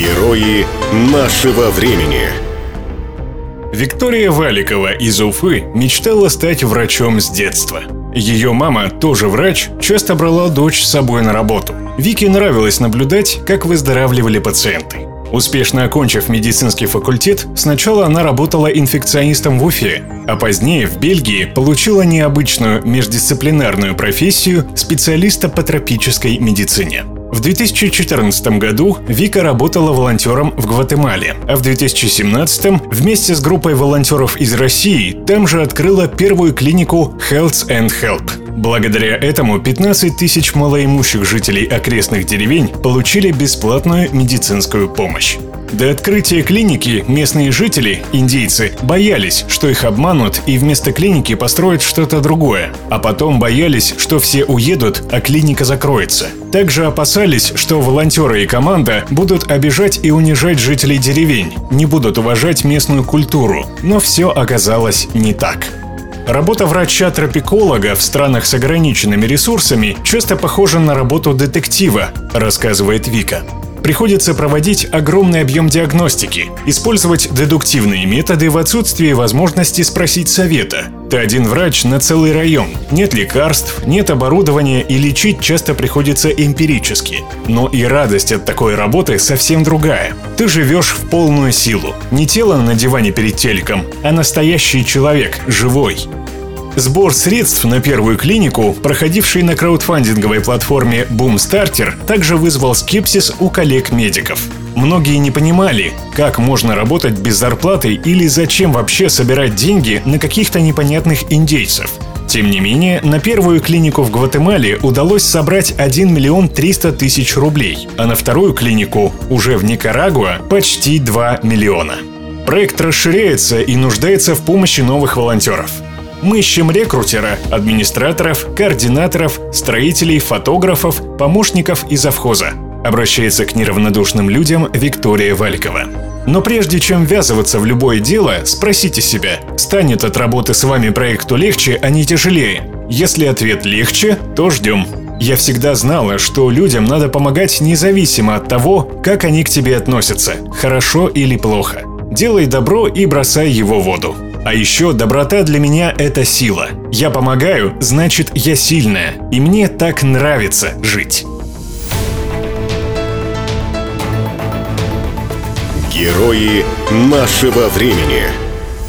Герои нашего времени. Виктория Валикова из Уфы мечтала стать врачом с детства. Ее мама, тоже врач, часто брала дочь с собой на работу. Вике нравилось наблюдать, как выздоравливали пациенты. Успешно окончив медицинский факультет, сначала она работала инфекционистом в Уфе, а позднее в Бельгии получила необычную междисциплинарную профессию специалиста по тропической медицине. В 2014 году Вика работала волонтером в Гватемале, а в 2017 вместе с группой волонтеров из России там же открыла первую клинику Health and Help. Благодаря этому 15 тысяч малоимущих жителей окрестных деревень получили бесплатную медицинскую помощь. До открытия клиники местные жители, индейцы, боялись, что их обманут и вместо клиники построят что-то другое. А потом боялись, что все уедут, а клиника закроется. Также опасались, что волонтеры и команда будут обижать и унижать жителей деревень, не будут уважать местную культуру. Но все оказалось не так. Работа врача-тропиколога в странах с ограниченными ресурсами часто похожа на работу детектива, рассказывает Вика приходится проводить огромный объем диагностики, использовать дедуктивные методы в отсутствии возможности спросить совета. Ты один врач на целый район. Нет лекарств, нет оборудования и лечить часто приходится эмпирически. Но и радость от такой работы совсем другая. Ты живешь в полную силу. Не тело на диване перед телеком, а настоящий человек, живой. Сбор средств на первую клинику, проходивший на краудфандинговой платформе Boomstarter, также вызвал скепсис у коллег-медиков. Многие не понимали, как можно работать без зарплаты или зачем вообще собирать деньги на каких-то непонятных индейцев. Тем не менее, на первую клинику в Гватемале удалось собрать 1 миллион 300 тысяч рублей, а на вторую клинику, уже в Никарагуа, почти 2 миллиона. Проект расширяется и нуждается в помощи новых волонтеров. Мы ищем рекрутера, администраторов, координаторов, строителей, фотографов, помощников и завхоза. Обращается к неравнодушным людям Виктория Валикова. Но прежде чем ввязываться в любое дело, спросите себя, станет от работы с вами проекту легче, а не тяжелее? Если ответ легче, то ждем. Я всегда знала, что людям надо помогать независимо от того, как они к тебе относятся, хорошо или плохо. Делай добро и бросай его в воду. А еще доброта для меня — это сила. Я помогаю, значит, я сильная. И мне так нравится жить. Герои нашего времени.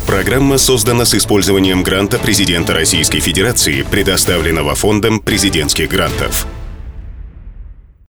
Программа создана с использованием гранта президента Российской Федерации, предоставленного Фондом президентских грантов.